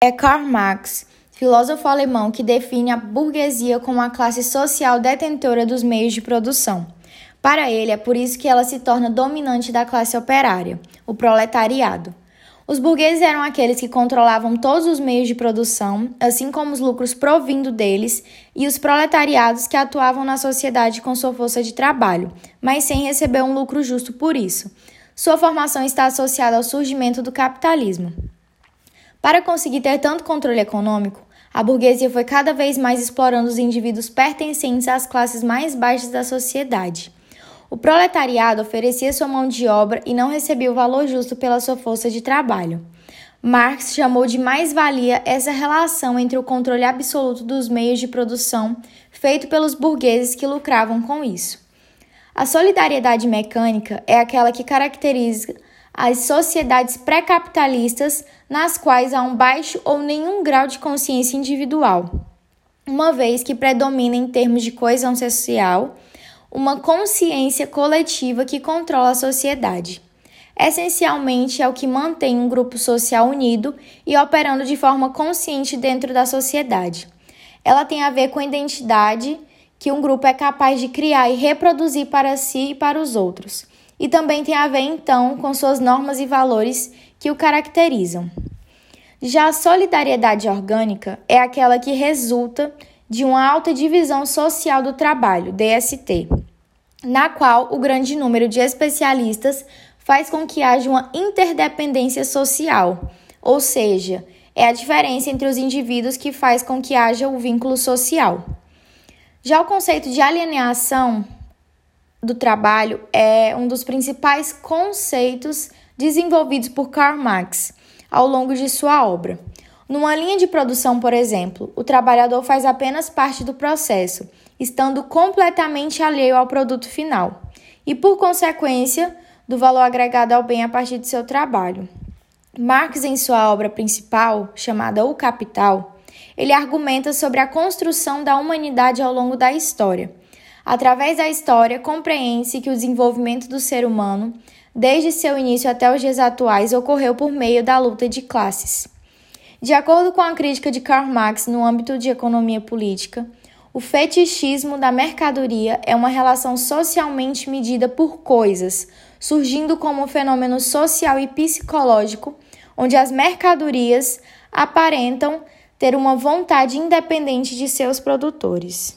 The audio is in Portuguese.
É Karl Marx, filósofo alemão que define a burguesia como a classe social detentora dos meios de produção. Para ele, é por isso que ela se torna dominante da classe operária, o proletariado. Os burgueses eram aqueles que controlavam todos os meios de produção, assim como os lucros provindo deles, e os proletariados que atuavam na sociedade com sua força de trabalho, mas sem receber um lucro justo por isso. Sua formação está associada ao surgimento do capitalismo. Para conseguir ter tanto controle econômico, a burguesia foi cada vez mais explorando os indivíduos pertencentes às classes mais baixas da sociedade. O proletariado oferecia sua mão de obra e não recebia o valor justo pela sua força de trabalho. Marx chamou de mais-valia essa relação entre o controle absoluto dos meios de produção feito pelos burgueses que lucravam com isso. A solidariedade mecânica é aquela que caracteriza as sociedades pré-capitalistas nas quais há um baixo ou nenhum grau de consciência individual, uma vez que predomina em termos de coesão social uma consciência coletiva que controla a sociedade. Essencialmente é o que mantém um grupo social unido e operando de forma consciente dentro da sociedade. Ela tem a ver com a identidade que um grupo é capaz de criar e reproduzir para si e para os outros e também tem a ver então com suas normas e valores que o caracterizam. Já a solidariedade orgânica é aquela que resulta de uma alta divisão social do trabalho, DST, na qual o grande número de especialistas faz com que haja uma interdependência social, ou seja, é a diferença entre os indivíduos que faz com que haja o vínculo social. Já o conceito de alienação do trabalho é um dos principais conceitos desenvolvidos por Karl Marx ao longo de sua obra. Numa linha de produção, por exemplo, o trabalhador faz apenas parte do processo, estando completamente alheio ao produto final e, por consequência, do valor agregado ao bem a partir de seu trabalho. Marx, em sua obra principal, chamada O Capital, ele argumenta sobre a construção da humanidade ao longo da história Através da história, compreende-se que o desenvolvimento do ser humano, desde seu início até os dias atuais, ocorreu por meio da luta de classes. De acordo com a crítica de Karl Marx no âmbito de economia política, o fetichismo da mercadoria é uma relação socialmente medida por coisas, surgindo como um fenômeno social e psicológico, onde as mercadorias aparentam ter uma vontade independente de seus produtores.